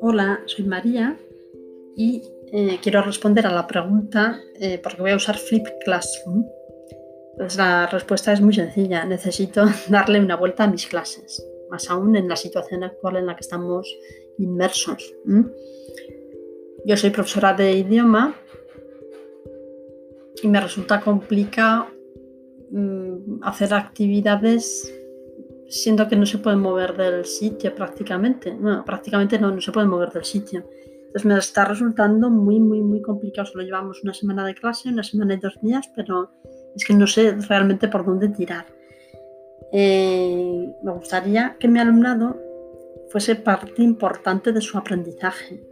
Hola, soy María y eh, quiero responder a la pregunta eh, porque voy a usar Flip Classroom. Pues la respuesta es muy sencilla. Necesito darle una vuelta a mis clases, más aún en la situación actual en la que estamos inmersos. Yo soy profesora de idioma y me resulta complicado hacer actividades siendo que no se pueden mover del sitio prácticamente. Prácticamente no, no se pueden mover del sitio. Entonces me está resultando muy, muy, muy complicado. Solo llevamos una semana de clase, una semana y dos días, pero es que no sé realmente por dónde tirar. Eh, me gustaría que mi alumnado fuese parte importante de su aprendizaje.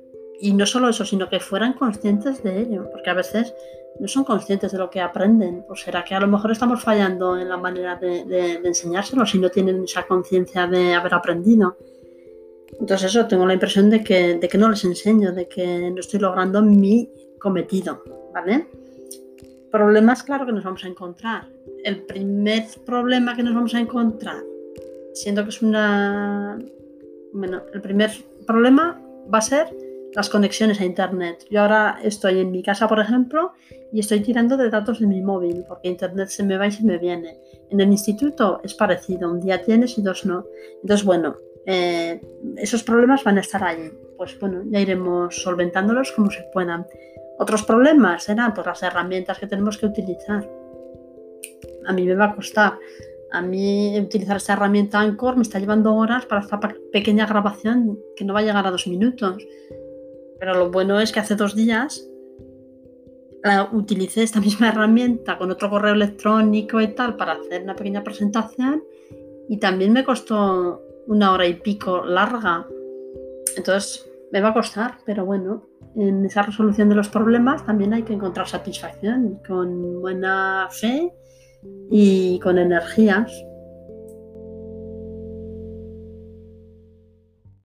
Y no solo eso, sino que fueran conscientes de ello, porque a veces no son conscientes de lo que aprenden. ¿O será que a lo mejor estamos fallando en la manera de, enseñárselo si no tienen esa conciencia de haber aprendido? Entonces eso, tengo la impresión de que, de que no les enseño, de que no estoy logrando mi cometido, ¿vale? Problemas, claro que nos vamos a encontrar. El primer problema que nos vamos a encontrar, siendo que es una... Bueno, el primer problema va a ser las conexiones a Internet. Yo ahora estoy en mi casa, por ejemplo, y estoy tirando de datos de mi móvil, porque Internet se me va y se me viene. En el instituto es parecido, un día tienes y dos no. Entonces, bueno, eh, esos problemas van a estar ahí. Pues bueno, ya iremos solventándolos como se puedan. Otros problemas serán pues, las herramientas que tenemos que utilizar. A mí me va a costar. A mí utilizar esta herramienta Anchor me está llevando horas para esta pequeña grabación que no va a llegar a dos minutos. Pero lo bueno es que hace dos días utilicé esta misma herramienta con otro correo electrónico y tal para hacer una pequeña presentación y también me costó una hora y pico larga. Entonces me va a costar, pero bueno, en esa resolución de los problemas también hay que encontrar satisfacción con buena fe y con energías.